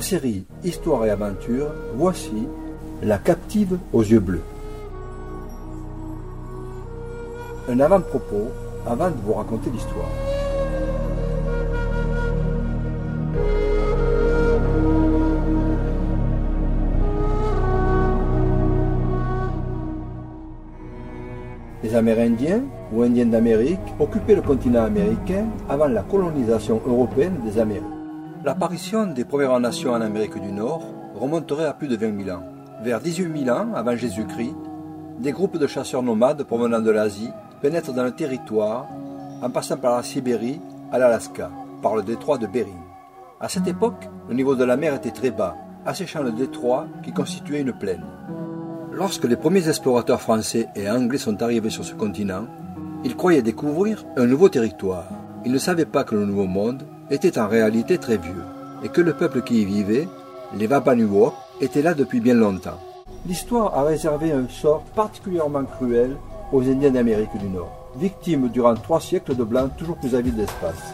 série Histoire et aventure, voici La captive aux yeux bleus. Un avant-propos avant de vous raconter l'histoire. Les Amérindiens, ou Indiens d'Amérique, occupaient le continent américain avant la colonisation européenne des Amériques. L'apparition des Premières Nations en Amérique du Nord remonterait à plus de 20 000 ans. Vers 18 000 ans avant Jésus-Christ, des groupes de chasseurs nomades provenant de l'Asie pénètrent dans le territoire en passant par la Sibérie à l'Alaska, par le détroit de Bering. À cette époque, le niveau de la mer était très bas, asséchant le détroit qui constituait une plaine. Lorsque les premiers explorateurs français et anglais sont arrivés sur ce continent, ils croyaient découvrir un nouveau territoire. Ils ne savaient pas que le Nouveau Monde était en réalité très vieux et que le peuple qui y vivait, les Wampanoag, était là depuis bien longtemps. L'histoire a réservé un sort particulièrement cruel aux Indiens d'Amérique du Nord, victimes durant trois siècles de blancs toujours plus avides d'espace.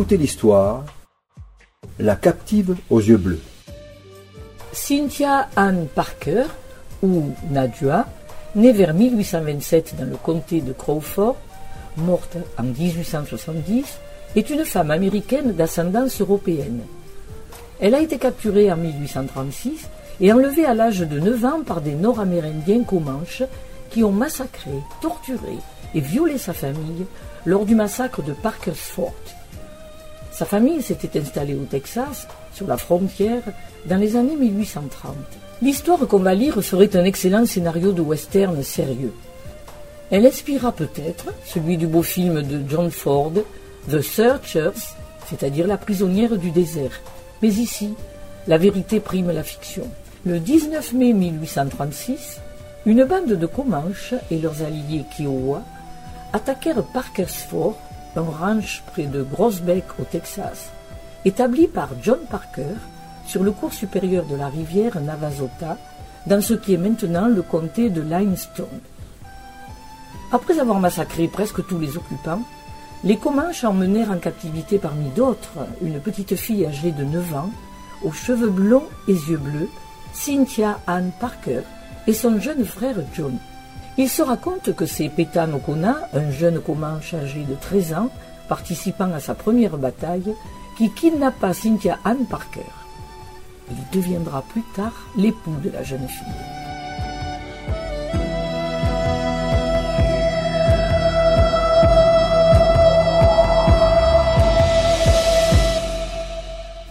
Écoutez l'histoire La captive aux yeux bleus. Cynthia Ann Parker, ou Nadua, née vers 1827 dans le comté de Crawford, morte en 1870, est une femme américaine d'ascendance européenne. Elle a été capturée en 1836 et enlevée à l'âge de 9 ans par des Nord-Amérindiens Comanches qui ont massacré, torturé et violé sa famille lors du massacre de Parker's Fort. Sa famille s'était installée au Texas, sur la frontière, dans les années 1830. L'histoire qu'on va lire serait un excellent scénario de western sérieux. Elle inspira peut-être celui du beau film de John Ford, The Searchers, c'est-à-dire la prisonnière du désert. Mais ici, la vérité prime la fiction. Le 19 mai 1836, une bande de Comanches et leurs alliés Kiowa attaquèrent Parker's Fort, un ranch près de Grossbeck au Texas, établi par John Parker sur le cours supérieur de la rivière Navasota, dans ce qui est maintenant le comté de Limestone. Après avoir massacré presque tous les occupants, les Comanches emmenèrent en captivité parmi d'autres une petite fille âgée de 9 ans, aux cheveux blonds et yeux bleus, Cynthia Ann Parker, et son jeune frère John. Il se raconte que c'est Petan Okona, un jeune Comanche âgé de 13 ans, participant à sa première bataille, qui kidnappa Cynthia Ann Parker. Il deviendra plus tard l'époux de la jeune fille.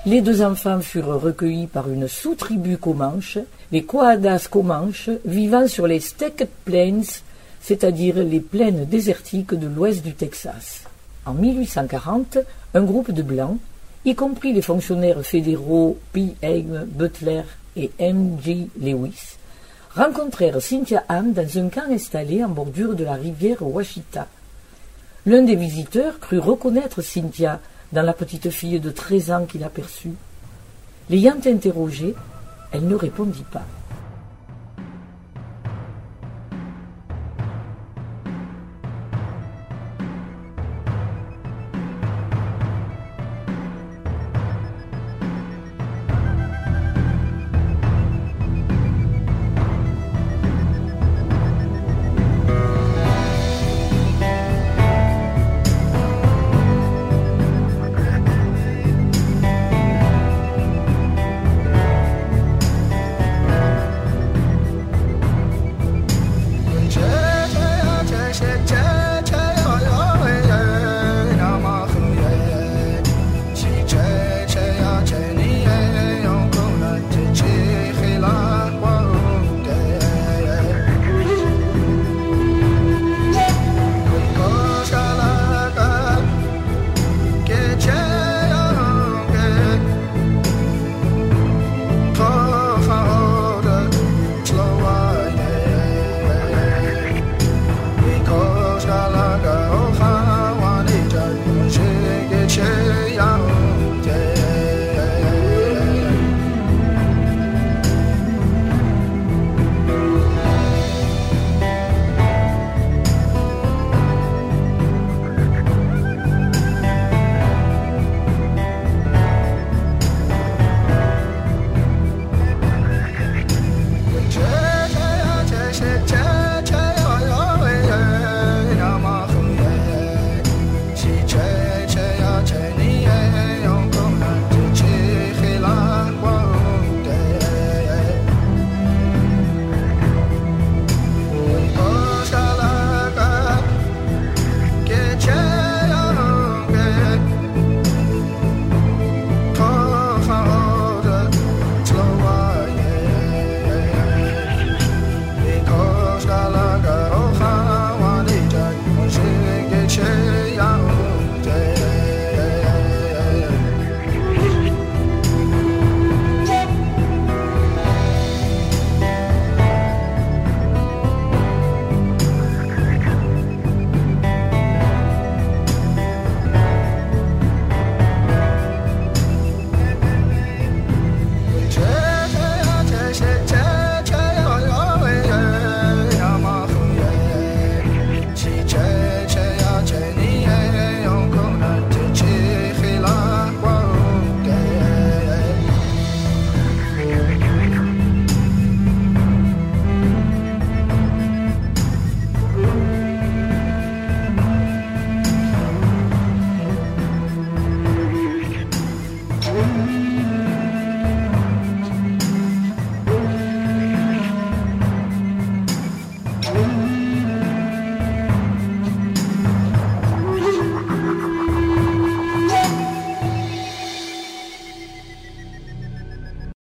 Les deux enfants furent recueillis par une sous-tribu comanche, les Coadas comanches, vivant sur les Stecked Plains, c'est-à-dire les plaines désertiques de l'ouest du Texas. En 1840, un groupe de Blancs, y compris les fonctionnaires fédéraux P. Haim, Butler et M. G. Lewis, rencontrèrent Cynthia Ann dans un camp installé en bordure de la rivière Washita. L'un des visiteurs crut reconnaître Cynthia dans la petite fille de treize ans qu'il aperçut. L'ayant interrogée, elle ne répondit pas.